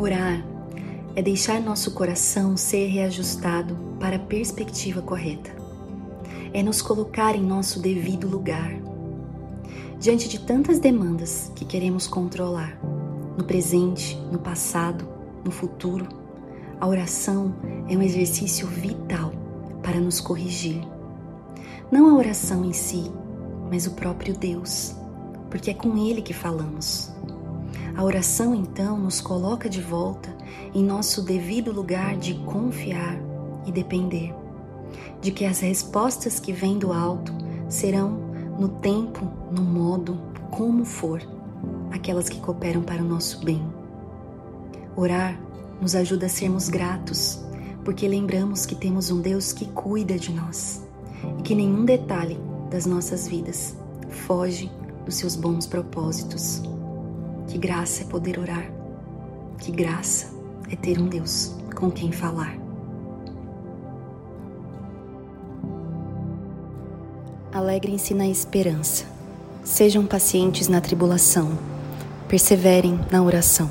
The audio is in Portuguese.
Orar é deixar nosso coração ser reajustado para a perspectiva correta. É nos colocar em nosso devido lugar. Diante de tantas demandas que queremos controlar, no presente, no passado, no futuro, a oração é um exercício vital para nos corrigir. Não a oração em si, mas o próprio Deus, porque é com Ele que falamos. A oração então nos coloca de volta em nosso devido lugar de confiar e depender, de que as respostas que vêm do alto serão no tempo, no modo, como for, aquelas que cooperam para o nosso bem. Orar nos ajuda a sermos gratos, porque lembramos que temos um Deus que cuida de nós e que nenhum detalhe das nossas vidas foge dos seus bons propósitos. Que graça é poder orar, que graça é ter um Deus com quem falar. Alegrem-se na esperança, sejam pacientes na tribulação, perseverem na oração